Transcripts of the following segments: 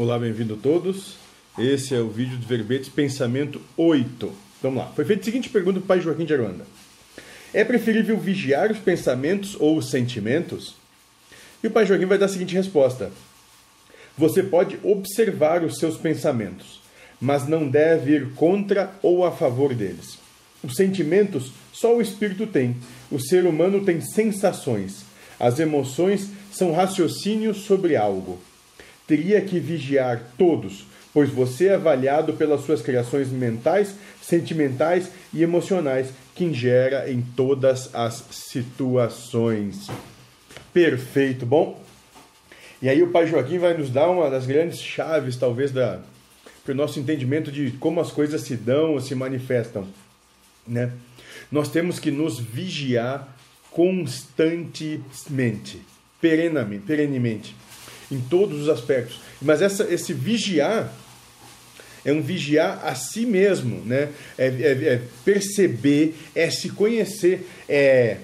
Olá, bem-vindo a todos. Esse é o vídeo de verbetes pensamento 8. Vamos lá. Foi feita a seguinte pergunta para o pai Joaquim de Aruanda. É preferível vigiar os pensamentos ou os sentimentos? E o pai Joaquim vai dar a seguinte resposta: Você pode observar os seus pensamentos, mas não deve ir contra ou a favor deles. Os sentimentos só o espírito tem. O ser humano tem sensações. As emoções são raciocínios sobre algo. Teria que vigiar todos, pois você é avaliado pelas suas criações mentais, sentimentais e emocionais que ingera em todas as situações. Perfeito. Bom, e aí o Pai Joaquim vai nos dar uma das grandes chaves, talvez, da para o nosso entendimento de como as coisas se dão ou se manifestam, né? Nós temos que nos vigiar constantemente, perenamente, perenemente, em todos os aspectos. Mas essa, esse vigiar é um vigiar a si mesmo, né? É, é, é perceber, é se conhecer, é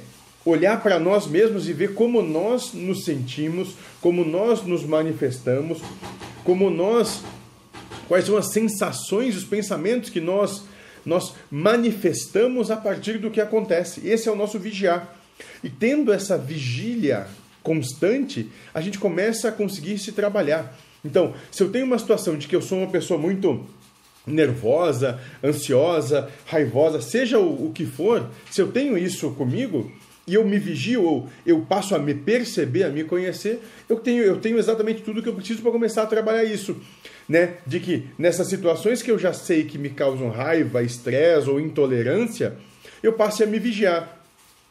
olhar para nós mesmos e ver como nós nos sentimos, como nós nos manifestamos, como nós quais são as sensações, os pensamentos que nós nós manifestamos a partir do que acontece. Esse é o nosso vigiar. E tendo essa vigília constante, a gente começa a conseguir se trabalhar. Então, se eu tenho uma situação de que eu sou uma pessoa muito nervosa, ansiosa, raivosa, seja o, o que for, se eu tenho isso comigo, e eu me vigio, ou eu passo a me perceber, a me conhecer, eu tenho, eu tenho exatamente tudo que eu preciso para começar a trabalhar isso. Né? De que nessas situações que eu já sei que me causam raiva, estresse ou intolerância, eu passe a me vigiar.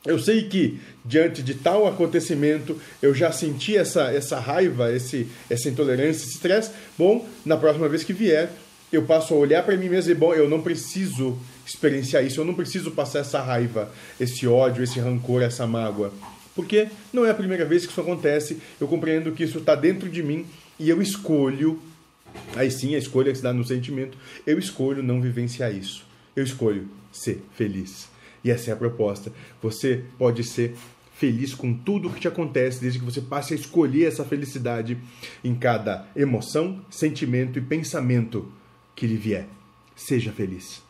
Eu sei que diante de tal acontecimento eu já senti essa, essa raiva, esse, essa intolerância, esse estresse. Bom, na próxima vez que vier, eu passo a olhar para mim mesmo e, bom, eu não preciso experienciar isso, eu não preciso passar essa raiva, esse ódio, esse rancor, essa mágoa. Porque não é a primeira vez que isso acontece, eu compreendo que isso está dentro de mim e eu escolho, aí sim a escolha que se dá no sentimento, eu escolho não vivenciar isso. Eu escolho ser feliz. E essa é a proposta. Você pode ser feliz com tudo que te acontece, desde que você passe a escolher essa felicidade em cada emoção, sentimento e pensamento que lhe vier. Seja feliz.